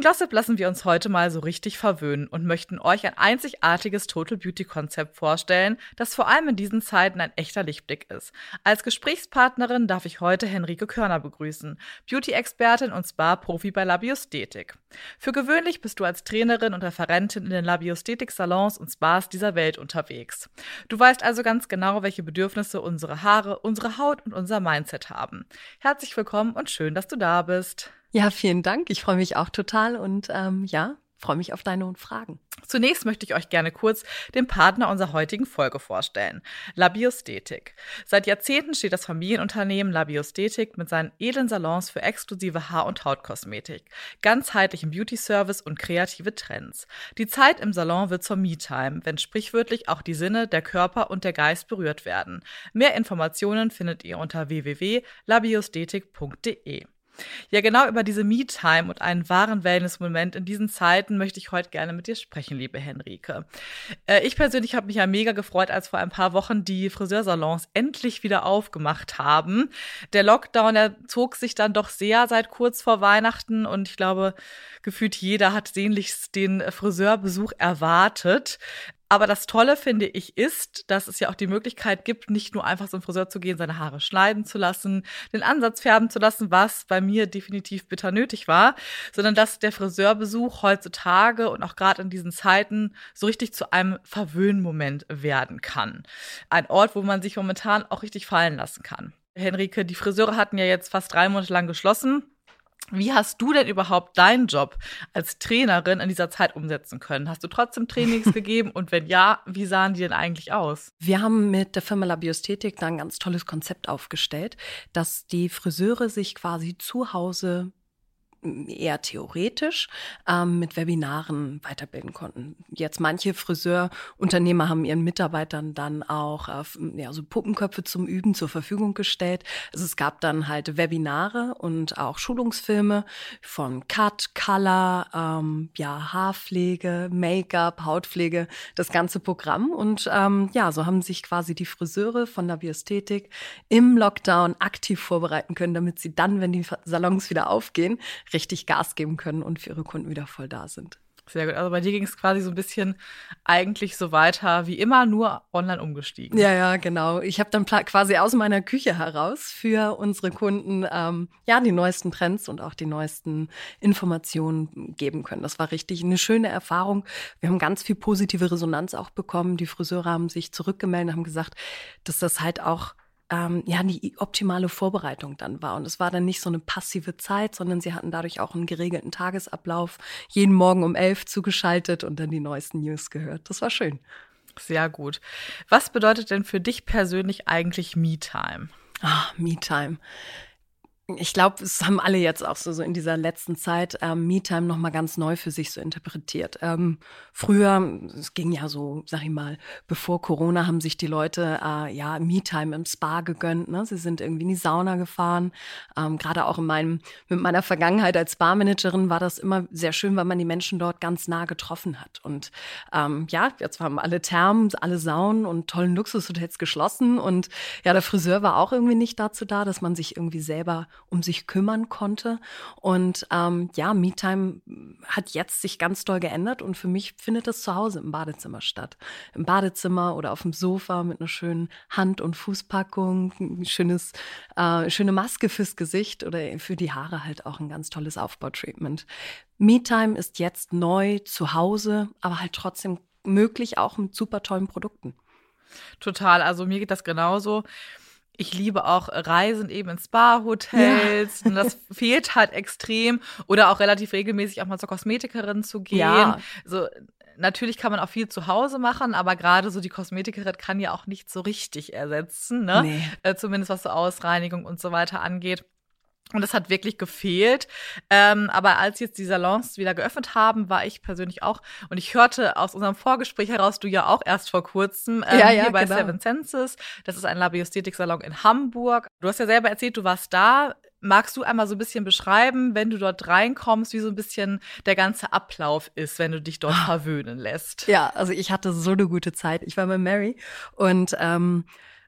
In Glossip lassen wir uns heute mal so richtig verwöhnen und möchten euch ein einzigartiges Total Beauty Konzept vorstellen, das vor allem in diesen Zeiten ein echter Lichtblick ist. Als Gesprächspartnerin darf ich heute Henrike Körner begrüßen, Beauty-Expertin und Spa-Profi bei Labiosthetik. Für gewöhnlich bist du als Trainerin und Referentin in den Labiosthetik-Salons und Spas dieser Welt unterwegs. Du weißt also ganz genau, welche Bedürfnisse unsere Haare, unsere Haut und unser Mindset haben. Herzlich willkommen und schön, dass du da bist. Ja, vielen Dank. Ich freue mich auch total und ähm, ja, freue mich auf deine Fragen. Zunächst möchte ich euch gerne kurz den Partner unserer heutigen Folge vorstellen. Labiosthetik. Seit Jahrzehnten steht das Familienunternehmen Labiosthetik mit seinen edlen Salons für exklusive Haar- und Hautkosmetik, ganzheitlichen Beauty-Service und kreative Trends. Die Zeit im Salon wird zur Me-Time, wenn sprichwörtlich auch die Sinne, der Körper und der Geist berührt werden. Mehr Informationen findet ihr unter www.labiosthetik.de. Ja, genau über diese Me-Time und einen wahren Wellness-Moment in diesen Zeiten möchte ich heute gerne mit dir sprechen, liebe Henrike. Äh, ich persönlich habe mich ja mega gefreut, als vor ein paar Wochen die Friseursalons endlich wieder aufgemacht haben. Der Lockdown, der zog sich dann doch sehr seit kurz vor Weihnachten und ich glaube, gefühlt jeder hat sehnlichst den Friseurbesuch erwartet. Aber das Tolle, finde ich, ist, dass es ja auch die Möglichkeit gibt, nicht nur einfach zum Friseur zu gehen, seine Haare schneiden zu lassen, den Ansatz färben zu lassen, was bei mir definitiv bitter nötig war, sondern dass der Friseurbesuch heutzutage und auch gerade in diesen Zeiten so richtig zu einem Verwöhnmoment werden kann. Ein Ort, wo man sich momentan auch richtig fallen lassen kann. Henrike, die Friseure hatten ja jetzt fast drei Monate lang geschlossen. Wie hast du denn überhaupt deinen Job als Trainerin in dieser Zeit umsetzen können? Hast du trotzdem Trainings gegeben? Und wenn ja, wie sahen die denn eigentlich aus? Wir haben mit der Firma Labiosthetik da ein ganz tolles Konzept aufgestellt, dass die Friseure sich quasi zu Hause eher theoretisch ähm, mit Webinaren weiterbilden konnten. Jetzt manche Friseurunternehmer haben ihren Mitarbeitern dann auch äh, ja, so Puppenköpfe zum Üben zur Verfügung gestellt. Also es gab dann halt Webinare und auch Schulungsfilme von Cut, Color, ähm, ja, Haarpflege, Make-up, Hautpflege, das ganze Programm. Und ähm, ja, so haben sich quasi die Friseure von der Biosthetik im Lockdown aktiv vorbereiten können, damit sie dann, wenn die Salons wieder aufgehen, richtig Gas geben können und für ihre Kunden wieder voll da sind. Sehr gut. Also bei dir ging es quasi so ein bisschen eigentlich so weiter wie immer, nur online umgestiegen. Ja, ja, genau. Ich habe dann quasi aus meiner Küche heraus für unsere Kunden ähm, ja die neuesten Trends und auch die neuesten Informationen geben können. Das war richtig eine schöne Erfahrung. Wir haben ganz viel positive Resonanz auch bekommen. Die Friseure haben sich zurückgemeldet, haben gesagt, dass das halt auch ähm, ja die optimale Vorbereitung dann war. Und es war dann nicht so eine passive Zeit, sondern sie hatten dadurch auch einen geregelten Tagesablauf, jeden Morgen um elf zugeschaltet und dann die neuesten News gehört. Das war schön. Sehr gut. Was bedeutet denn für dich persönlich eigentlich Me-Time? Ah, Me-Time ich glaube, es haben alle jetzt auch so, so in dieser letzten Zeit ähm, Me-Time nochmal ganz neu für sich so interpretiert. Ähm, früher, es ging ja so, sag ich mal, bevor Corona haben sich die Leute äh, ja Me-Time im Spa gegönnt. Ne? Sie sind irgendwie in die Sauna gefahren. Ähm, Gerade auch in meinem, mit meiner Vergangenheit als Spa-Managerin war das immer sehr schön, weil man die Menschen dort ganz nah getroffen hat. Und ähm, ja, jetzt haben alle Thermen, alle Saunen und tollen Luxushotels geschlossen. Und ja, der Friseur war auch irgendwie nicht dazu da, dass man sich irgendwie selber um sich kümmern konnte. Und ähm, ja, MeTime hat jetzt sich ganz doll geändert und für mich findet das zu Hause im Badezimmer statt. Im Badezimmer oder auf dem Sofa mit einer schönen Hand- und Fußpackung, ein schönes, äh, schöne Maske fürs Gesicht oder für die Haare halt auch ein ganz tolles Aufbautreatment. MeTime ist jetzt neu zu Hause, aber halt trotzdem möglich auch mit super tollen Produkten. Total, also mir geht das genauso ich liebe auch Reisen eben in Spa-Hotels. Ja. das fehlt halt extrem. Oder auch relativ regelmäßig auch mal zur Kosmetikerin zu gehen. Ja. So, natürlich kann man auch viel zu Hause machen, aber gerade so die Kosmetikerin kann ja auch nicht so richtig ersetzen, ne? Nee. Äh, zumindest was so Ausreinigung und so weiter angeht. Und das hat wirklich gefehlt. Ähm, aber als jetzt die Salons wieder geöffnet haben, war ich persönlich auch, und ich hörte aus unserem Vorgespräch heraus, du ja auch erst vor kurzem ähm, ja, ja, hier bei genau. Seven Senses. Das ist ein Labiosthetik-Salon in Hamburg. Du hast ja selber erzählt, du warst da Magst du einmal so ein bisschen beschreiben, wenn du dort reinkommst, wie so ein bisschen der ganze Ablauf ist, wenn du dich dort Ah. verwöhnen lässt? Ja, also ich hatte so eine gute Zeit. Ich war bei Mary und ähm,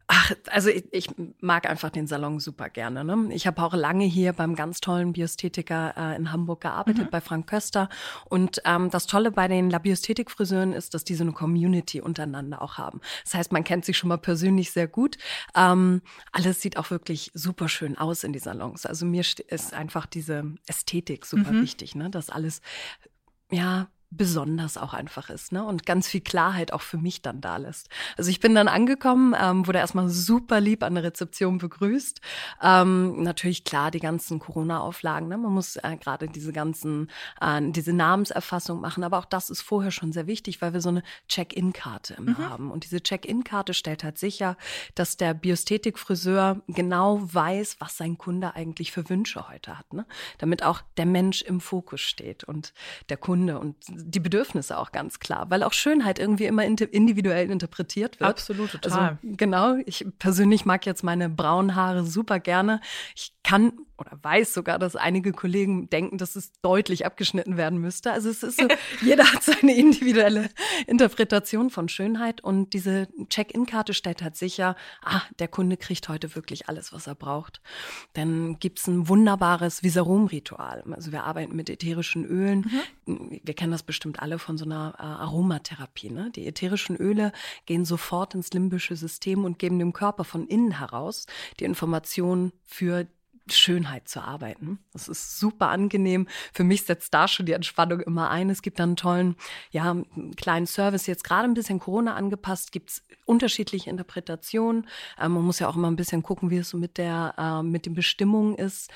Ach, also ich, ich mag einfach den Salon super gerne. Ne? Ich habe auch lange hier beim ganz tollen Biosthetiker äh, in Hamburg gearbeitet, bei Frank Köster. Und ähm, das Tolle bei den La Biosthetik-Friseuren ist, dass die so eine Community untereinander auch haben. Das heißt, man kennt sich schon mal persönlich sehr gut. Ähm, alles sieht auch wirklich super schön aus in die Salons. Also mir st- ist einfach diese Ästhetik super wichtig, ne? dass alles ja besonders auch einfach ist, ne? Und ganz viel Klarheit auch für mich dann da lässt. Also ich bin dann angekommen, ähm, wurde erstmal super lieb an der Rezeption begrüßt. Ähm, natürlich klar die ganzen Corona-Auflagen, ne? Man muss äh, gerade diese ganzen, äh, diese Namenserfassung machen, aber auch das ist vorher schon sehr wichtig, weil wir so eine Check-in-Karte immer haben. Und diese Check-in-Karte stellt halt sicher, dass der Biosthetik-Friseur genau weiß, was sein Kunde eigentlich für Wünsche heute hat, ne? Damit auch der Mensch im Fokus steht und der Kunde und die Bedürfnisse auch ganz klar, weil auch Schönheit irgendwie immer indi- individuell interpretiert wird. Absolut, total. Also genau, ich persönlich mag jetzt meine braunen Haare super gerne. Ich kann oder weiß sogar, dass einige Kollegen denken, dass es deutlich abgeschnitten werden müsste. Also es ist so, jeder hat seine individuelle Interpretation von Schönheit und diese Check-in-Karte stellt halt sicher, ah, der Kunde kriegt heute wirklich alles, was er braucht. Dann gibt's ein wunderbares Visarum-Ritual. Also wir arbeiten mit ätherischen Ölen. Wir kennen das bestimmt alle von so einer äh, Aromatherapie. Ne? Die ätherischen Öle gehen sofort ins limbische System und geben dem Körper von innen heraus die Informationen für Schönheit zu arbeiten. Das ist super angenehm. Für mich setzt da schon die Entspannung immer ein. Es gibt dann einen tollen, ja, einen kleinen Service. Jetzt gerade ein bisschen Corona angepasst, gibt's unterschiedliche Interpretationen. Ähm, man muss ja auch immer ein bisschen gucken, wie es so mit der, äh, mit den Bestimmungen ist.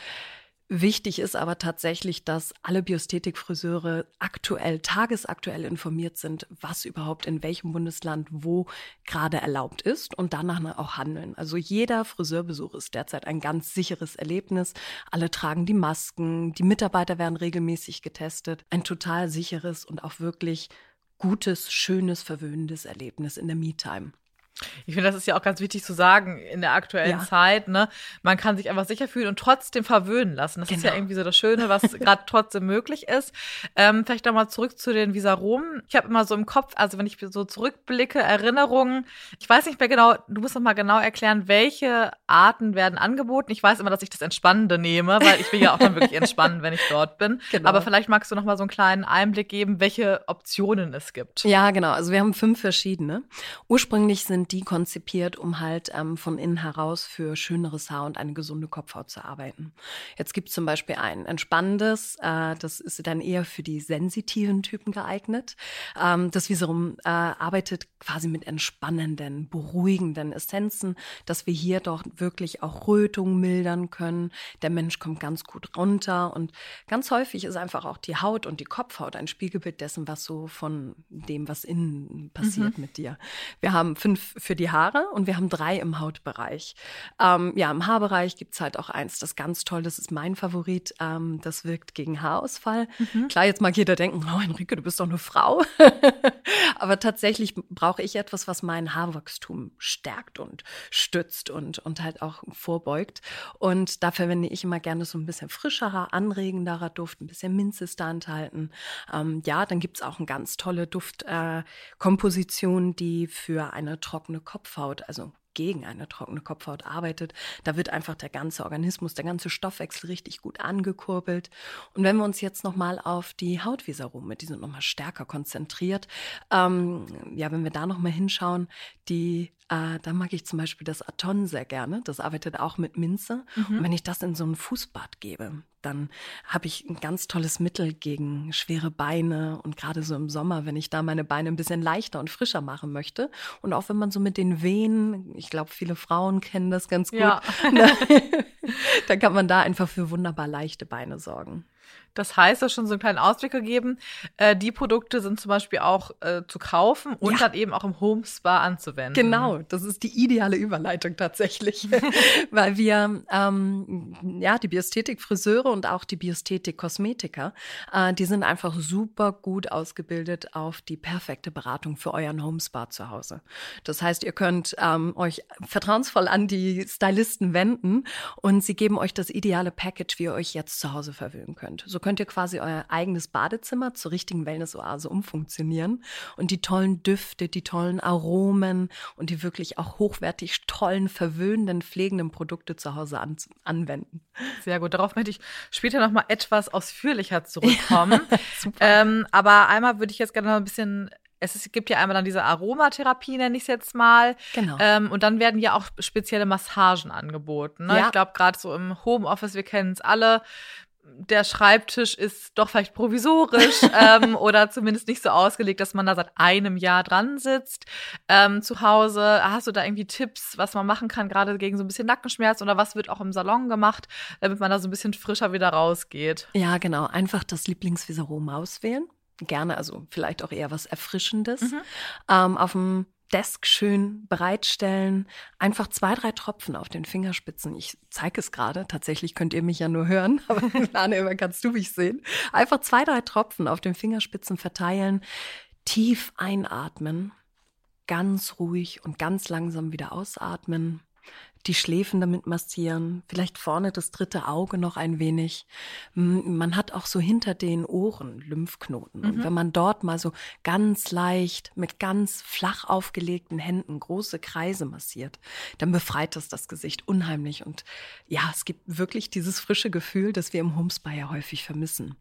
Wichtig ist aber tatsächlich, dass alle Biosthetik-Friseure aktuell, tagesaktuell informiert sind, was überhaupt in welchem Bundesland wo gerade erlaubt ist und danach auch handeln. Also jeder Friseurbesuch ist derzeit ein ganz sicheres Erlebnis. Alle tragen die Masken, die Mitarbeiter werden regelmäßig getestet. Ein total sicheres und auch wirklich gutes, schönes, verwöhnendes Erlebnis in der Me-Time. Ich finde, das ist ja auch ganz wichtig zu sagen in der aktuellen Ja. Zeit. Ne? Man kann sich einfach sicher fühlen und trotzdem verwöhnen lassen. Das ist ja Genau. irgendwie so das Schöne, was gerade trotzdem möglich ist. Ähm, vielleicht nochmal zurück zu den Visaromen. Ich habe immer so im Kopf, also wenn ich so zurückblicke, Erinnerungen. Ich weiß nicht mehr genau, du musst noch mal genau erklären, welche Arten werden angeboten. Ich weiß immer, dass ich das Entspannende nehme, weil ich will ja auch dann wirklich entspannen, wenn ich dort bin. Genau. Aber vielleicht magst du noch mal so einen kleinen Einblick geben, welche Optionen es gibt. Ja, genau. Also wir haben fünf verschiedene. Ursprünglich sind die konzipiert, um halt ähm, von innen heraus für schöneres Haar und eine gesunde Kopfhaut zu arbeiten. Jetzt gibt es zum Beispiel ein entspannendes, äh, das ist dann eher für die sensitiven Typen geeignet. Ähm, das wiederum äh, arbeitet quasi mit entspannenden, beruhigenden Essenzen, dass wir hier doch wirklich auch Rötung mildern können. Der Mensch kommt ganz gut runter und ganz häufig ist einfach auch die Haut und die Kopfhaut ein Spiegelbild dessen, was so von dem, was innen passiert mit dir. Wir haben fünf für die Haare und wir haben drei im Hautbereich. Ähm, ja, im Haarbereich gibt's halt auch eins, das ganz toll, das ist mein Favorit, ähm, das wirkt gegen Haarausfall. Klar, jetzt mag jeder denken, oh Enrique, du bist doch eine Frau. Aber tatsächlich brauche ich etwas, was mein Haarwachstum stärkt und stützt und, und halt auch vorbeugt. Und da verwende ich immer gerne so ein bisschen frischerer, anregenderer Duft, ein bisschen Minze ist da enthalten. Ähm, ja, dann gibt's auch eine ganz tolle Duftkomposition, äh, die für eine trockene Kopfhaut, also gegen eine trockene Kopfhaut arbeitet. Da wird einfach der ganze Organismus, der ganze Stoffwechsel richtig gut angekurbelt. Und wenn wir uns jetzt nochmal auf die Hautvisarume, die sind nochmal stärker konzentriert, ähm, ja, wenn wir da nochmal hinschauen, die, äh, da mag ich zum Beispiel das Aton sehr gerne. Das arbeitet auch mit Minze. Und wenn ich das in so ein Fußbad gebe, dann habe ich ein ganz tolles Mittel gegen schwere Beine und gerade so im Sommer, wenn ich da meine Beine ein bisschen leichter und frischer machen möchte. Und auch wenn man so mit den Wehen, ich glaube, viele Frauen kennen das ganz gut, Ja. dann kann man da einfach für wunderbar leichte Beine sorgen. Das heißt, du hast schon so einen kleinen Ausblick gegeben. Äh, die Produkte sind zum Beispiel auch äh, zu kaufen und Ja. dann eben auch im Home Spa anzuwenden. Genau, das ist die ideale Überleitung tatsächlich, weil wir ähm, ja die Biästhetik-Friseure und auch die Biästhetik-Kosmetiker, äh, die sind einfach super gut ausgebildet auf die perfekte Beratung für euren Homespa zu Hause. Das heißt, ihr könnt ähm, euch vertrauensvoll an die Stylisten wenden und sie geben euch das ideale Package, wie ihr euch jetzt zu Hause verwöhnen könnt. So könnt ihr quasi euer eigenes Badezimmer zur richtigen Wellness-Oase umfunktionieren und die tollen Düfte, die tollen Aromen und die wirklich auch hochwertig tollen, verwöhnenden, pflegenden Produkte zu Hause an, anwenden. Sehr gut. Darauf möchte ich später noch mal etwas ausführlicher zurückkommen. ähm, aber einmal würde ich jetzt gerne noch ein bisschen es ist, gibt ja einmal dann diese Aromatherapie, nenne ich es jetzt mal. Genau. Ähm, und dann werden ja auch spezielle Massagen angeboten. Ne? Ja. Ich glaube, gerade so im Homeoffice, wir kennen es alle. Der Schreibtisch ist doch vielleicht provisorisch ähm, oder zumindest nicht so ausgelegt, dass man da seit einem Jahr dran sitzt. Ähm, zu Hause, hast du da irgendwie Tipps, was man machen kann, gerade gegen so ein bisschen Nackenschmerz oder was wird auch im Salon gemacht, damit man da so ein bisschen frischer wieder rausgeht? Ja, genau. Einfach das Lieblingsvisarom auswählen. Gerne, also vielleicht auch eher was Erfrischendes. Mhm. Ähm, auf dem Desk schön bereitstellen. Einfach zwei, drei Tropfen auf den Fingerspitzen. Ich zeige es gerade. Tatsächlich könnt ihr mich ja nur hören, aber Lane, immer kannst du mich sehen. Einfach zwei, drei Tropfen auf den Fingerspitzen verteilen. Tief einatmen. Ganz ruhig und ganz langsam wieder ausatmen. Die Schläfen damit massieren, vielleicht vorne das dritte Auge noch ein wenig. M, Man hat auch so hinter den Ohren Lymphknoten. Und Mhm. wenn man dort mal so ganz leicht mit ganz flach aufgelegten Händen große Kreise massiert, dann befreit das das Gesicht unheimlich. Und ja, es gibt wirklich dieses frische Gefühl, das wir im Homespa ja häufig vermissen.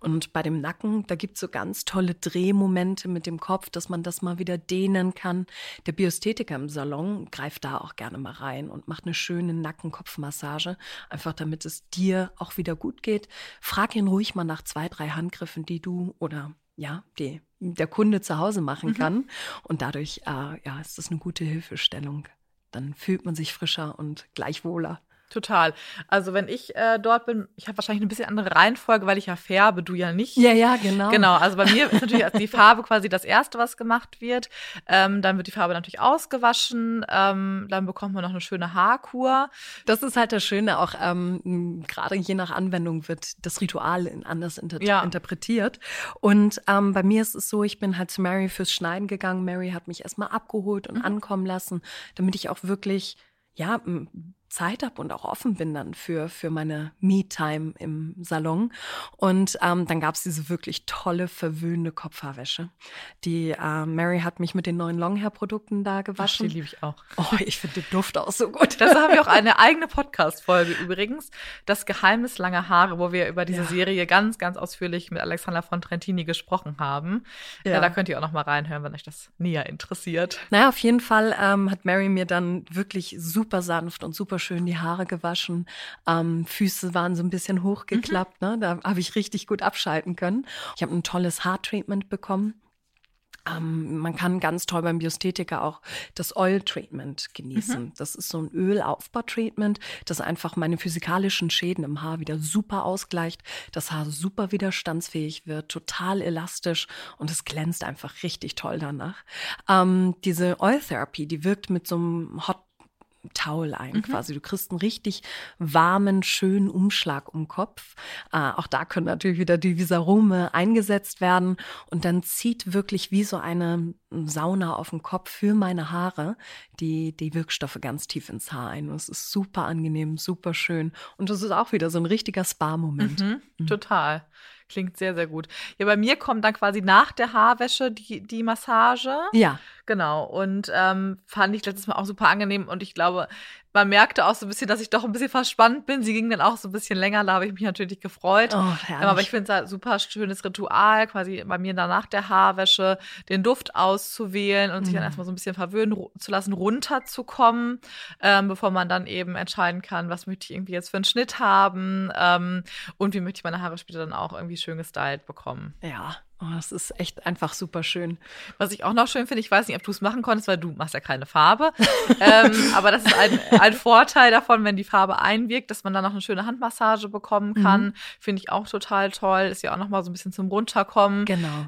Und bei dem Nacken, da gibt es so ganz tolle Drehmomente mit dem Kopf, dass man das mal wieder dehnen kann. Der Biosthetiker im Salon greift da auch gerne mal rein und macht eine schöne Nacken-Kopf-Massage, einfach damit es dir auch wieder gut geht. Frag ihn ruhig mal nach zwei, drei Handgriffen, die du oder ja, die der Kunde zu Hause machen kann. Und dadurch äh, ja, ist das eine gute Hilfestellung. Dann fühlt man sich frischer und gleichwohler. Total. Also wenn ich äh, dort bin, ich habe wahrscheinlich eine bisschen andere Reihenfolge, weil ich ja färbe, du ja nicht. Ja, ja, genau. Genau, also bei mir ist natürlich die Farbe quasi das Erste, was gemacht wird. Ähm, dann wird die Farbe natürlich ausgewaschen. Ähm, dann bekommt man noch eine schöne Haarkur. Das ist halt das Schöne, auch ähm, gerade je nach Anwendung wird das Ritual anders inter Ja. interpretiert. Und ähm, bei mir ist es so, ich bin halt zu Mary fürs Schneiden gegangen. Mary hat mich erstmal abgeholt und ankommen lassen, damit ich auch wirklich, ja, Zeit habe und auch offen bin dann für, für meine Me-Time im Salon. Und ähm, dann gab es diese wirklich tolle, verwöhnende Kopfhaarwäsche. Die äh, Mary hat mich mit den neuen Longhair-Produkten da Ach, die gewaschen. liebe ich auch. Oh, ich finde den Duft auch so gut. Dazu haben wir auch eine eigene Podcast-Folge übrigens. Das Geheimnis langer Haare, wo wir über diese Ja. Serie ganz, ganz ausführlich mit Alexandra von Trentini gesprochen haben. Ja. Ja. da könnt ihr auch noch mal reinhören, wenn euch das näher interessiert. Naja, auf jeden Fall ähm, hat Mary mir dann wirklich super sanft und super schön die Haare gewaschen. Ähm, Füße waren so ein bisschen hochgeklappt, ne? Da habe ich richtig gut abschalten können. Ich habe ein tolles Haartreatment bekommen. Ähm, man kann ganz toll beim Biosthetiker auch das Oil-Treatment genießen. Das ist so ein Ölaufbau-Treatment, das einfach meine physikalischen Schäden im Haar wieder super ausgleicht, das Haar super widerstandsfähig wird, total elastisch und es glänzt einfach richtig toll danach. Ähm, diese Oil-Therapy, die wirkt mit so einem Hot Towel ein quasi. Du kriegst einen richtig warmen, schönen Umschlag um den Kopf. Äh, auch da können natürlich wieder die Visarome eingesetzt werden und dann zieht wirklich wie so eine Sauna auf den Kopf für meine Haare die, die Wirkstoffe ganz tief ins Haar ein. Und es ist super angenehm, super schön und es ist auch wieder so ein richtiger Spa-Moment. Mhm, Total. Klingt sehr, sehr gut. Ja, bei mir kommt dann quasi nach der Haarwäsche die, die Massage. Ja, Genau. Und ähm, fand ich letztes Mal auch super angenehm. Und ich glaube, man merkte auch so ein bisschen, dass ich doch ein bisschen verspannt bin. Sie ging dann auch so ein bisschen länger. Da habe ich mich natürlich gefreut. oh, Ähm, aber ich finde es ein super schönes Ritual, quasi bei mir danach der Haarwäsche den Duft auszuwählen und sich dann Mhm. erstmal so ein bisschen verwöhnen zu lassen, runterzukommen, ähm, bevor man dann eben entscheiden kann, was möchte ich irgendwie jetzt für einen Schnitt haben ähm, und wie möchte ich meine Haare später dann auch irgendwie schön gestylt bekommen. Ja, Oh, das ist echt einfach super schön. Was ich auch noch schön finde, ich weiß nicht, ob du es machen konntest, weil du machst ja keine Farbe. ähm, aber das ist ein, ein Vorteil davon, wenn die Farbe einwirkt, dass man dann noch eine schöne Handmassage bekommen kann. Mhm. Finde ich auch total toll. Ist ja auch noch mal so ein bisschen zum Runterkommen. Genau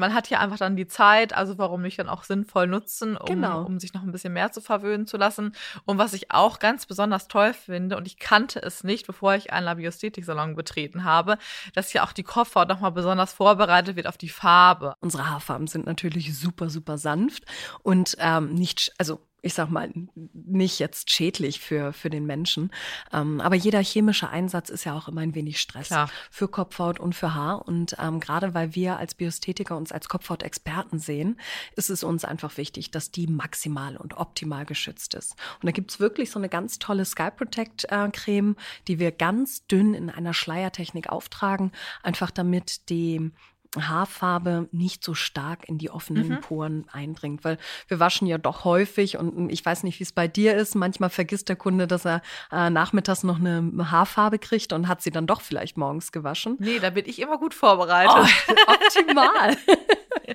man hat ja einfach dann die Zeit, also warum nicht dann auch sinnvoll nutzen, um, genau. um sich noch ein bisschen mehr zu verwöhnen zu lassen. Und was ich auch ganz besonders toll finde, und ich kannte es nicht, bevor ich einen Labiosthetik-Salon betreten habe, dass ja auch die Kopfhaut nochmal besonders vorbereitet wird auf die Farbe. Unsere Haarfarben sind natürlich super, super sanft und ähm, nicht, also ich sag mal, nicht jetzt schädlich für, für den Menschen. Ähm, aber jeder chemische Einsatz ist ja auch immer ein wenig Stress Klar. für Kopfhaut und für Haar. Und ähm, gerade weil wir als Biosthetiker uns als Kopfhautexperten sehen, ist es uns einfach wichtig, dass die maximal und optimal geschützt ist. Und da gibt's wirklich so eine ganz tolle Sky Protect äh, Creme, die wir ganz dünn in einer Schleiertechnik auftragen, einfach damit die Haarfarbe nicht so stark in die offenen mhm. Poren eindringt, weil wir waschen ja doch häufig und ich weiß nicht, wie es bei dir ist. Manchmal vergisst der Kunde, dass er äh, nachmittags noch eine Haarfarbe kriegt und hat sie dann doch vielleicht morgens gewaschen. Nee, da bin ich immer gut vorbereitet. Oh, optimal.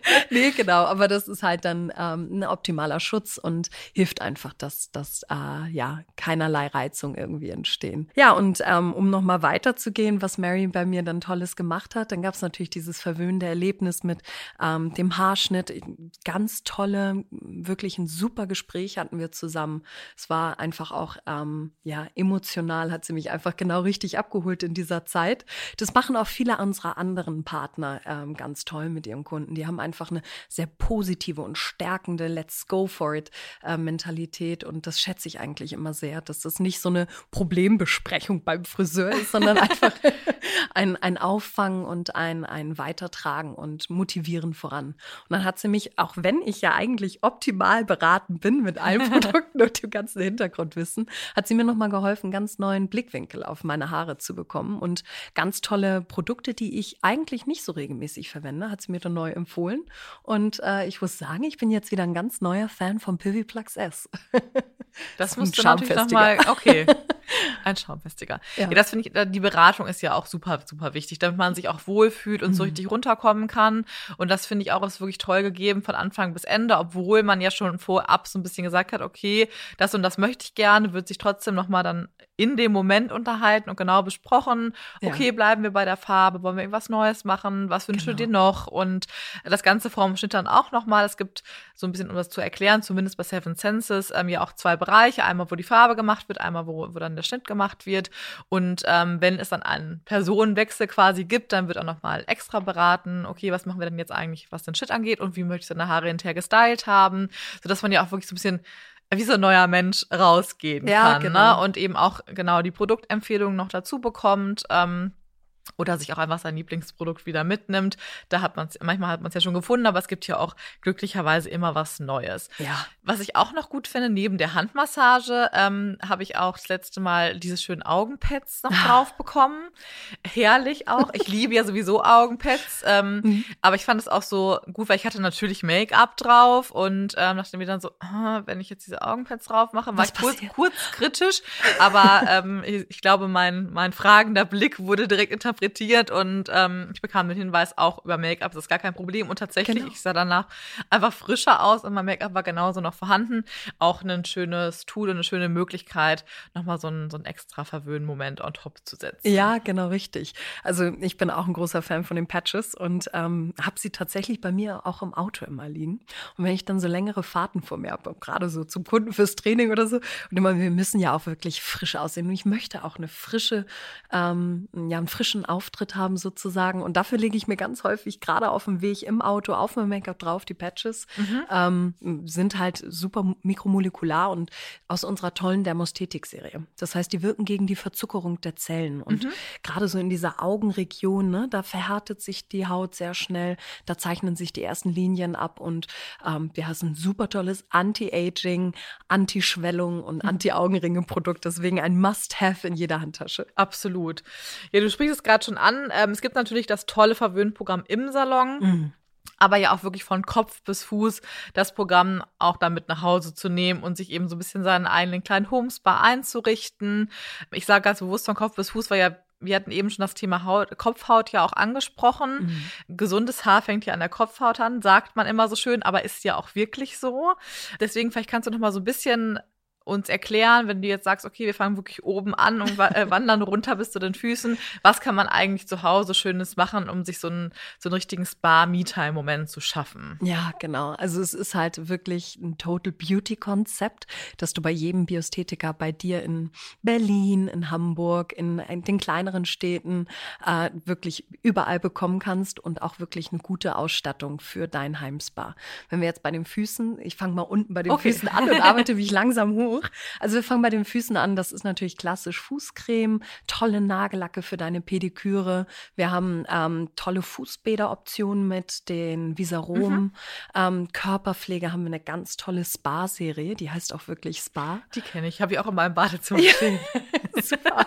nee, genau, aber das ist halt dann ähm, ein optimaler Schutz und hilft einfach, dass, dass äh, ja keinerlei Reizung irgendwie entstehen. Ja, und ähm, um nochmal weiterzugehen, was Mary bei mir dann Tolles gemacht hat, dann gab es natürlich dieses verwöhnende Erlebnis mit ähm, dem Haarschnitt. Ganz tolle, wirklich ein super Gespräch hatten wir zusammen. Es war einfach auch ähm, ja emotional, hat sie mich einfach genau richtig abgeholt in dieser Zeit. Das machen auch viele unserer anderen Partner ähm, ganz toll mit ihren Kunden. Die haben einfach eine sehr positive und stärkende Let's go for it äh, Mentalität. Und das schätze ich eigentlich immer sehr, dass das nicht so eine Problembesprechung beim Friseur ist, sondern einfach ein, ein Auffangen und ein, ein Weitertragen und Motivieren voran. Und dann hat sie mich, auch wenn ich ja eigentlich optimal beraten bin mit allen Produkten und dem ganzen Hintergrundwissen, hat sie mir nochmal geholfen, ganz neuen Blickwinkel auf meine Haare zu bekommen und ganz tolle Produkte, die ich eigentlich nicht so regelmäßig verwende, hat sie mir dann neu empfohlen. Und äh, ich muss sagen, ich bin jetzt wieder ein ganz neuer Fan vom Piviplax S. Das musst du natürlich nochmal, okay. Ein Schaumfestiger. Ja. ja das finde ich, die Beratung ist ja auch super, super wichtig, damit man sich auch wohlfühlt und mhm. so richtig runterkommen kann. Und das finde ich auch ist wirklich toll gegeben von Anfang bis Ende, obwohl man ja schon vorab so ein bisschen gesagt hat, okay, das und das möchte ich gerne, wird sich trotzdem nochmal dann in dem Moment unterhalten und genau besprochen, okay, ja. bleiben wir bei der Farbe, wollen wir irgendwas Neues machen, was wünschst genau. du dir noch? Und das Ganze vorm Schnitt dann auch nochmal. Es gibt so ein bisschen, um das zu erklären, zumindest bei Seven Senses, ähm, ja auch zwei Bereiche. Einmal, wo die Farbe gemacht wird, einmal, wo, wo dann der Schnitt gemacht wird. Und ähm, wenn es dann einen Personenwechsel quasi gibt, dann wird auch nochmal extra beraten, okay, was machen wir denn jetzt eigentlich, was den Schnitt angeht und wie möchtest du deine Haare hinterher gestylt haben, sodass man ja auch wirklich so ein bisschen wie so ein neuer Mensch rausgehen ja, kann. Ne? Genau. Ne? Und eben auch genau die Produktempfehlungen noch dazu bekommt. Ähm, oder sich auch einfach sein Lieblingsprodukt wieder mitnimmt. Da hat man es, manchmal hat man es ja schon gefunden, aber es gibt ja auch glücklicherweise immer was Neues. Ja. Was ich auch noch gut finde, neben der Handmassage, ähm, habe ich auch das letzte Mal diese schönen Augenpads noch drauf bekommen. Herrlich auch. Ich liebe ja sowieso Augenpads. Ähm, mhm. Aber ich fand es auch so gut, weil ich hatte natürlich Make-up drauf und ähm, dachte mir dann so, ah, wenn ich jetzt diese Augenpads drauf mache, war ich kurz, kurz kritisch. Aber ähm, ich, ich glaube, mein, mein fragender Blick wurde direkt interpretiert interpretiert und ähm, ich bekam den Hinweis auch über Make-up, das ist gar kein Problem. Und tatsächlich, genau. ich sah danach einfach frischer aus und mein Make-up war genauso noch vorhanden. Auch ein schönes Tool und eine schöne Möglichkeit, nochmal so ein, so extra Verwöhnen-Moment on top zu setzen. Ja, genau richtig. Also ich bin auch ein großer Fan von den Patches und ähm, habe sie tatsächlich bei mir auch im Auto immer liegen. Und wenn ich dann so längere Fahrten vor mir habe, gerade so zum Kunden fürs Training oder so, und immer, wir müssen ja auch wirklich frisch aussehen. Und ich möchte auch eine frische, ähm, ja, einen frischen Auftritt haben sozusagen. Und dafür lege ich mir ganz häufig gerade auf dem Weg im Auto auf mein Make-up drauf. Die Patches mhm. ähm, sind halt super mikromolekular und aus unserer tollen Dermostetik-Serie. Das heißt, die wirken gegen die Verzuckerung der Zellen. Und mhm. gerade so in dieser Augenregion, ne, da verhärtet sich die Haut sehr schnell. Da zeichnen sich die ersten Linien ab und ähm, wir haben ein super tolles Anti-Aging, Anti-Schwellung und mhm. Anti-Augenringe-Produkt. Deswegen ein Must-Have in jeder Handtasche. Absolut. Ja, du sprichst es gerade gerade schon an. Ähm, es gibt natürlich das tolle Verwöhnprogramm im Salon. Mhm. Aber ja auch wirklich von Kopf bis Fuß das Programm auch damit nach Hause zu nehmen und sich eben so ein bisschen seinen eigenen kleinen Homespa einzurichten. Ich sage ganz bewusst von Kopf bis Fuß, weil ja wir hatten eben schon das Thema Haut, Kopfhaut ja auch angesprochen. Mhm. Gesundes Haar fängt ja an der Kopfhaut an, sagt man immer so schön, aber ist ja auch wirklich so. Deswegen vielleicht kannst du noch mal so ein bisschen uns erklären, wenn du jetzt sagst, okay, wir fangen wirklich oben an und äh, wandern runter bis zu den Füßen. Was kann man eigentlich zu Hause Schönes machen, um sich so einen, so einen richtigen Spa-Me-Time-Moment zu schaffen? Ja, genau. Also es ist halt wirklich ein Total Beauty-Konzept, dass du bei jedem Biosthetiker bei dir in Berlin, in Hamburg, in, in den kleineren Städten äh, wirklich überall bekommen kannst und auch wirklich eine gute Ausstattung für dein Heimspa. Wenn wir jetzt bei den Füßen, ich fange mal unten bei den okay. Füßen an und arbeite mich langsam hoch hoch. Also wir fangen bei den Füßen an. Das ist natürlich klassisch Fußcreme, tolle Nagellacke für deine Pediküre. Wir haben ähm, tolle Fußbäderoptionen mit den Visarom. Mhm. Ähm, Körperpflege haben wir eine ganz tolle Spa-Serie, die heißt auch wirklich Spa. Die kenne ich, habe ich auch in meinem Badezimmer stehen. Super.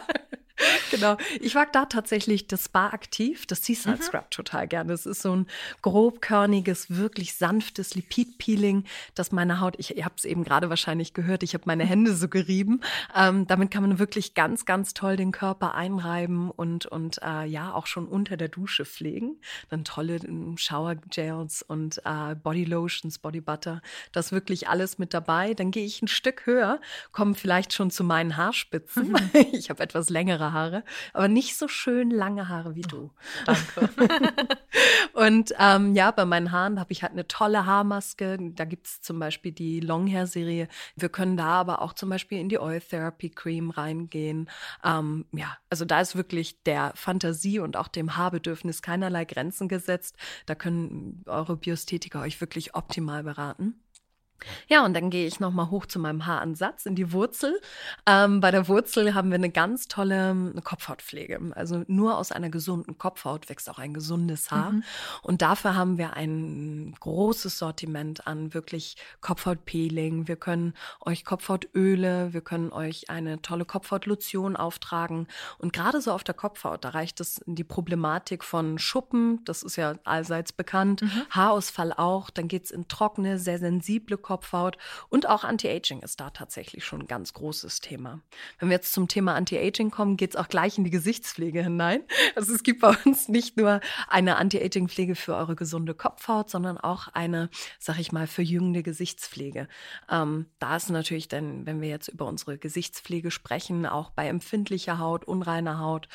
genau. Ich mag da tatsächlich das Spa aktiv, das Seaside mhm. Scrub total gerne. Das ist so ein grobkörniges, wirklich sanftes Lipid-Peeling, das meine Haut, ich, ihr habt es eben gerade wahrscheinlich gehört, ich habe meine Hände so gerieben. Ähm, damit kann man wirklich ganz, ganz toll den Körper einreiben und, und äh, ja, auch schon unter der Dusche pflegen. Dann tolle ähm, Shower-Gels und äh, Body-Lotions, Body-Butter. Das wirklich alles mit dabei. Dann gehe ich ein Stück höher, komme vielleicht schon zu meinen Haarspitzen. Mhm. ich habe etwas längere Haare, aber nicht so schön lange Haare wie du. Oh, danke. und ähm, ja, bei meinen Haaren habe ich halt eine tolle Haarmaske. Da gibt es zum Beispiel die Longhair-Serie. Wir können da aber auch zum Beispiel in die Oil Therapy Cream reingehen. Ähm, ja, also da ist wirklich der Fantasie und auch dem Haarbedürfnis keinerlei Grenzen gesetzt. Da können eure Biosthetiker euch wirklich optimal beraten. Ja, und dann gehe ich nochmal hoch zu meinem Haaransatz in die Wurzel. Ähm, bei der Wurzel haben wir eine ganz tolle ähm, Kopfhautpflege. Also nur aus einer gesunden Kopfhaut wächst auch ein gesundes Haar. Mhm. Und dafür haben wir ein großes Sortiment an wirklich Kopfhautpeeling. Wir können euch Kopfhautöle, wir können euch eine tolle Kopfhautlotion auftragen. Und gerade so auf der Kopfhaut, da reicht es in die Problematik von Schuppen, das ist ja allseits bekannt, mhm. Haarausfall auch. Dann geht es in trockene, sehr sensible Kopfhaut und auch Anti-Aging ist da tatsächlich schon ein ganz großes Thema. Wenn wir jetzt zum Thema Anti-Aging kommen, geht es auch gleich in die Gesichtspflege hinein. Also es gibt bei uns nicht nur eine Anti-Aging-Pflege für eure gesunde Kopfhaut, sondern auch eine, sag ich mal, verjüngende Gesichtspflege. Ähm, da ist natürlich dann, wenn wir jetzt über unsere Gesichtspflege sprechen, auch bei empfindlicher Haut, unreiner Haut,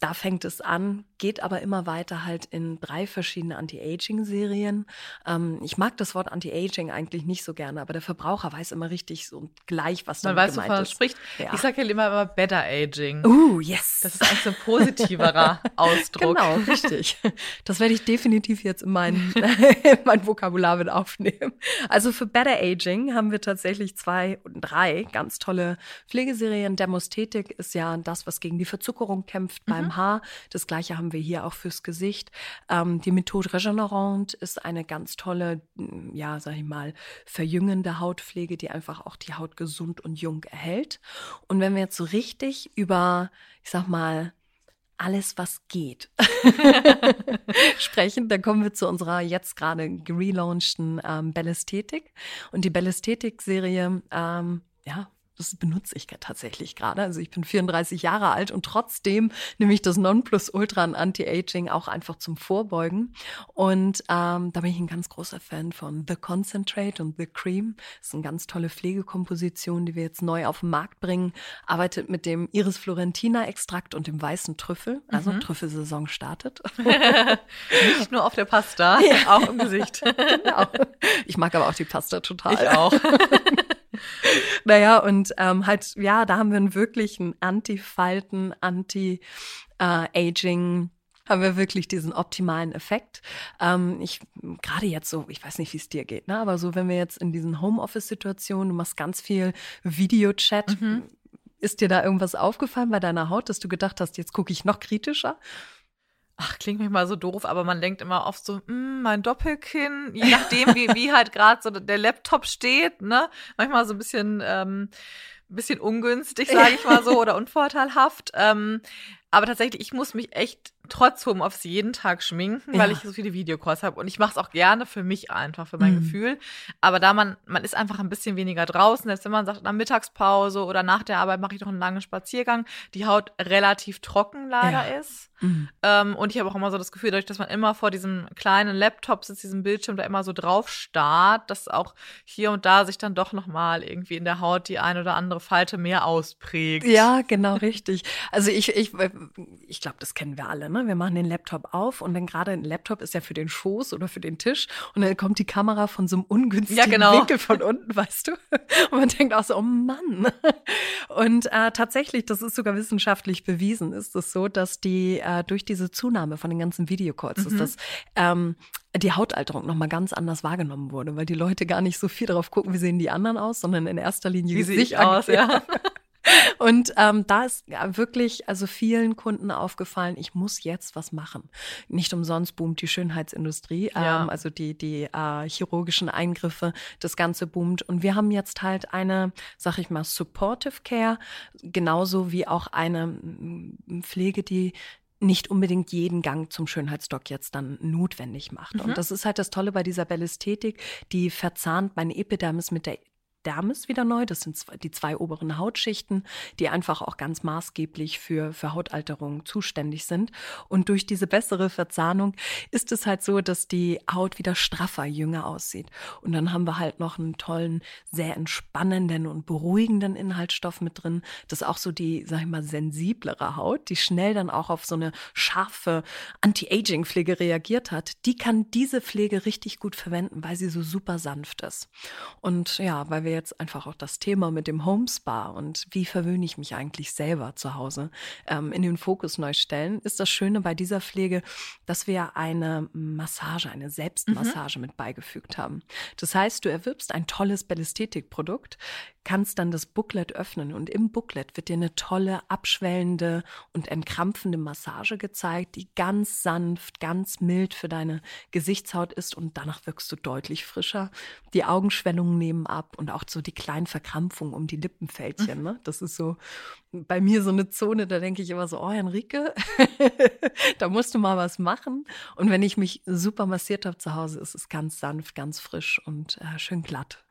da fängt es an, geht aber immer weiter halt in drei verschiedene Anti-Aging-Serien. Ähm, ich mag das Wort Anti-Aging eigentlich nicht so gerne, aber der Verbraucher weiß immer richtig so gleich, was Man weiß, wovon er spricht. Ja. Ich sage ja immer, immer Better Aging. Uh, yes. Das ist eigentlich so ein positiverer Ausdruck. Genau, richtig. Das werde ich definitiv jetzt in mein, in mein Vokabular mit aufnehmen. Also für Better Aging haben wir tatsächlich zwei und drei ganz tolle Pflegeserien. Dermosthetik ist ja das, was gegen die Verzuckerung kämpft beim mhm. Haar. Das gleiche haben wir hier auch fürs Gesicht. Ähm, die Methode Regenerant ist eine ganz tolle, mm, ja, sag ich mal, verjüngende Hautpflege, die einfach auch die Haut gesund und jung erhält. Und wenn wir jetzt so richtig über, ich sag mal, alles, was geht, sprechen. Dann kommen wir zu unserer jetzt gerade gelaunchten ähm, Bellästhetik. Und die Bellästhetik-Serie, ähm, ja, das benutze ich tatsächlich gerade. Also ich bin 34 Jahre alt und trotzdem nehme ich das Nonplusultra an Anti-Aging auch einfach zum Vorbeugen. Und ähm, da bin ich ein ganz großer Fan von The Concentrate und The Cream. Das ist eine ganz tolle Pflegekomposition, die wir jetzt neu auf den Markt bringen. Arbeitet mit dem Iris Florentina Extrakt und dem weißen Trüffel. Also mhm. Trüffelsaison startet. Nicht nur auf der Pasta, ja. auch im Gesicht. genau. Ich mag aber auch die Pasta total. Ich auch. naja, und ähm, halt, ja, da haben wir einen wirklichen Anti-Falten, Anti-Aging. haben wir wirklich diesen optimalen Effekt. Ähm, ich gerade jetzt so, ich weiß nicht, wie es dir geht, ne? Aber so, wenn wir jetzt in diesen Homeoffice-Situationen, du machst ganz viel Videochat, mhm. ist dir da irgendwas aufgefallen bei deiner Haut, dass du gedacht hast, jetzt gucke ich noch kritischer? Ach, klingt mich mal so doof, aber man denkt immer oft so, mm, mein Doppelkinn, je nachdem, wie, wie halt gerade so der Laptop steht, ne? Manchmal so ein bisschen, ähm, bisschen ungünstig, sage ich mal so, oder unvorteilhaft. Ähm, aber tatsächlich, ich muss mich echt trotz Homeoffice jeden Tag schminken, weil Ja. ich so viele Videocalls habe. Und ich mache es auch gerne für mich einfach, für mein Mhm. Gefühl. Aber da man, man ist einfach ein bisschen weniger draußen, selbst wenn man sagt, nach Mittagspause oder nach der Arbeit mache ich noch einen langen Spaziergang, die Haut relativ trocken leider Ja. ist. Mhm. Ähm, und ich habe auch immer so das Gefühl, dadurch, dass man immer vor diesem kleinen Laptop sitzt, diesem Bildschirm da immer so drauf starrt, dass auch hier und da sich dann doch nochmal irgendwie in der Haut die ein oder andere Falte mehr ausprägt. Ja, genau richtig. Also ich, ich, ich glaube, das kennen wir alle. Ne? Wir machen den Laptop auf und dann gerade ein Laptop ist ja für den Schoß oder für den Tisch und dann kommt die Kamera von so einem ungünstigen Ja, genau. Winkel von unten, weißt du? Und man denkt auch so, oh Mann. Und äh, tatsächlich, das ist sogar wissenschaftlich bewiesen, ist es so, dass die äh, durch diese Zunahme von den ganzen Videocalls, Mhm. ist das ähm, die Hautalterung nochmal ganz anders wahrgenommen wurde, weil die Leute gar nicht so viel darauf gucken, wie sehen die anderen aus, sondern in erster Linie Wie sehe ich sich aus, ja. und ähm, da ist ja wirklich also vielen Kunden aufgefallen, ich muss jetzt was machen. Nicht umsonst boomt die Schönheitsindustrie, Ja. ähm, also die die äh, chirurgischen Eingriffe, das Ganze boomt. Und wir haben jetzt halt eine, sag ich mal, Supportive Care, genauso wie auch eine Pflege, die nicht unbedingt jeden Gang zum Schönheitsdoc jetzt dann notwendig macht. Mhm. Und das ist halt das Tolle bei dieser Bellästhetik, die verzahnt meine Epidermis mit der Dermis wieder neu. Das sind die zwei oberen Hautschichten, die einfach auch ganz maßgeblich für, für Hautalterung zuständig sind. Und durch diese bessere Verzahnung ist es halt so, dass die Haut wieder straffer, jünger aussieht. Und dann haben wir halt noch einen tollen, sehr entspannenden und beruhigenden Inhaltsstoff mit drin. Das ist auch so die, sag ich mal, sensiblere Haut, die schnell dann auch auf so eine scharfe Anti-Aging-Pflege reagiert hat. Die kann diese Pflege richtig gut verwenden, weil sie so super sanft ist. Und ja, weil wir jetzt einfach auch das Thema mit dem Homespa und wie verwöhne ich mich eigentlich selber zu Hause ähm, in den Fokus neu stellen, ist das Schöne bei dieser Pflege, dass wir eine Massage, eine Selbstmassage mit beigefügt haben. Das heißt, du erwirbst ein tolles Bellästhetikprodukt, kannst dann das Booklet öffnen und im Booklet wird dir eine tolle, abschwellende und entkrampfende Massage gezeigt, die ganz sanft, ganz mild für deine Gesichtshaut ist und danach wirkst du deutlich frischer. Die Augenschwellungen nehmen ab und auch so die kleinen Verkrampfungen um die Lippenfältchen. Ne? Das ist so bei mir so eine Zone, da denke ich immer so, oh Henrike, da musst du mal was machen. Und wenn ich mich super massiert habe zu Hause, ist es ganz sanft, ganz frisch und äh, schön glatt.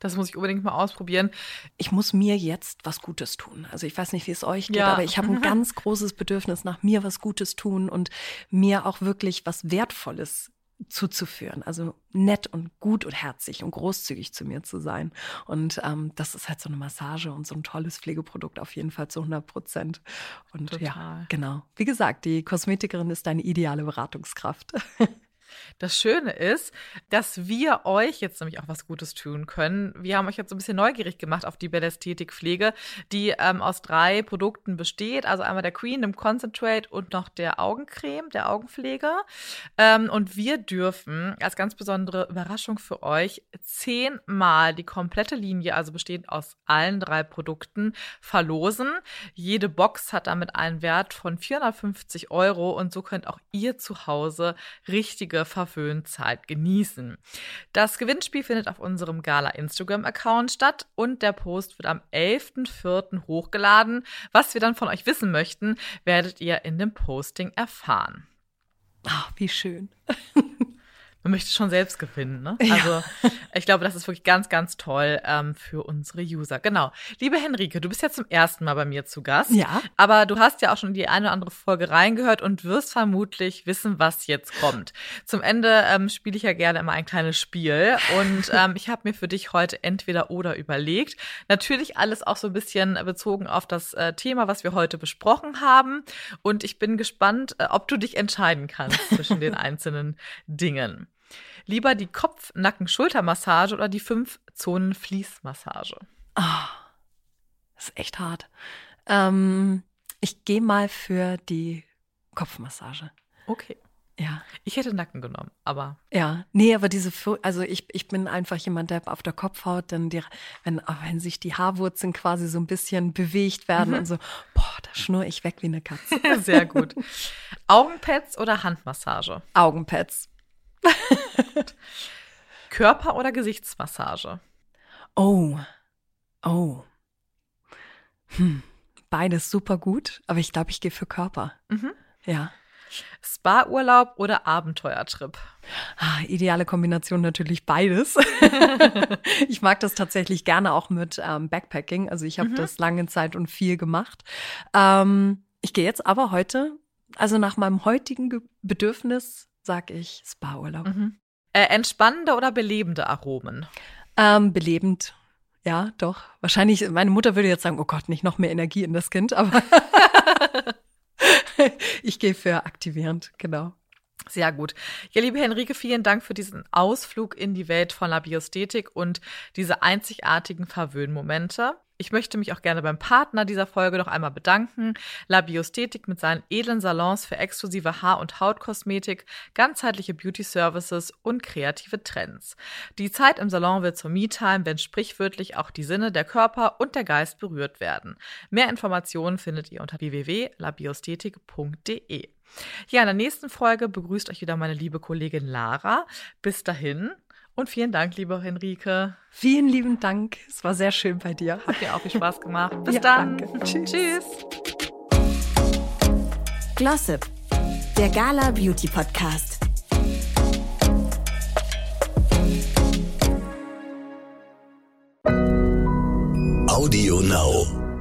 Das muss ich unbedingt mal ausprobieren. ich muss mir jetzt was Gutes tun. Also ich weiß nicht, wie es euch geht, Ja. aber ich habe ein ganz großes Bedürfnis nach mir was Gutes tun und mir auch wirklich was Wertvolles zuzuführen. Also nett und gut und herzig und großzügig zu mir zu sein. Und ähm, das ist halt so eine Massage und so ein tolles Pflegeprodukt auf jeden Fall zu 100 Prozent. Und ja, Total. genau. Wie gesagt, die Kosmetikerin ist deine ideale Beratungskraft. Das Schöne ist, dass wir euch jetzt nämlich auch was Gutes tun können. Wir haben euch jetzt so ein bisschen neugierig gemacht auf die Bellästhetikpflege, die ähm, aus drei Produkten besteht. Also einmal der Queen, dem Concentrate und noch der Augencreme, der Augenpflege. Ähm, und wir dürfen als ganz besondere Überraschung für euch zehnmal die komplette Linie, also bestehend aus allen drei Produkten, verlosen. Jede Box hat damit einen Wert von 450 Euro und so könnt auch ihr zu Hause richtige Verwöhnzeit genießen. Das Gewinnspiel findet auf unserem Gala Instagram-Account statt und der Post wird am 11.04. hochgeladen. Was wir dann von euch wissen möchten, werdet ihr in dem Posting erfahren. Ach, wie schön. Man möchte schon selbst gewinnen, ne? Ja. Also ich glaube, das ist wirklich ganz, ganz toll ähm, für unsere User. Genau. Liebe Henrike, du bist ja zum ersten Mal bei mir zu Gast. Ja. Aber du hast ja auch schon die eine oder andere Folge reingehört und wirst vermutlich wissen, was jetzt kommt. Zum Ende ähm, spiele ich ja gerne immer ein kleines Spiel und ähm, ich habe mir für dich heute entweder oder überlegt. Natürlich alles auch so ein bisschen bezogen auf das äh, Thema, was wir heute besprochen haben. Und ich bin gespannt, äh, ob du dich entscheiden kannst zwischen den einzelnen Dingen. Lieber die Kopf-Nacken-Schultermassage oder die Fünf-Zonen-Fließmassage? Ah, das ist echt hart. Ähm, ich gehe mal für die Kopfmassage. Okay. Ja. Ich hätte Nacken genommen, aber Ja, nee, aber diese, also ich, ich bin einfach jemand, der auf der Kopfhaut, dann die, wenn, oh, wenn sich die Haarwurzeln quasi so ein bisschen bewegt werden und so, boah, da schnurre ich weg wie eine Katze. sehr gut. Augenpads oder Handmassage? Augenpads. Körper- oder Gesichtsmassage? Oh, oh. Hm. Beides super gut, aber ich glaube, ich gehe für Körper. Mhm. Ja. Spa-Urlaub oder Abenteuertrip? Ah, ideale Kombination natürlich beides. ich mag das tatsächlich gerne auch mit ähm, Backpacking. Also ich habe mhm. das lange Zeit und viel gemacht. Ähm, ich gehe jetzt aber heute, also nach meinem heutigen Bedürfnis, sage ich Spa-Urlaub. Mhm. Äh, entspannende oder belebende Aromen? Ähm, belebend. Ja, doch. Wahrscheinlich, meine Mutter würde jetzt sagen, oh Gott, nicht noch mehr Energie in das Kind, aber ich gehe für aktivierend, genau. Sehr gut. Ja, liebe Henrike, vielen Dank für diesen Ausflug in die Welt von der Biosthetik und diese einzigartigen Verwöhnmomente. Ich möchte mich auch gerne beim Partner dieser Folge noch einmal bedanken. La Biosthetik mit seinen edlen Salons für exklusive Haar- und Hautkosmetik, ganzheitliche Beauty-Services und kreative Trends. Die Zeit im Salon wird zur Me-Time, wenn sprichwörtlich auch die Sinne, der Körper und der Geist berührt werden. Mehr Informationen findet ihr unter www.labiosthetik.de. Ja, in der nächsten Folge begrüßt euch wieder meine liebe Kollegin Lara. Bis dahin und vielen Dank, liebe Henrike. Vielen lieben Dank. Es war sehr schön bei dir. Hat mir auch viel Spaß gemacht. Bis ja, dann. Danke. Tschüss. Tschüss. Glossip, der Gala Beauty Podcast. Audio Now.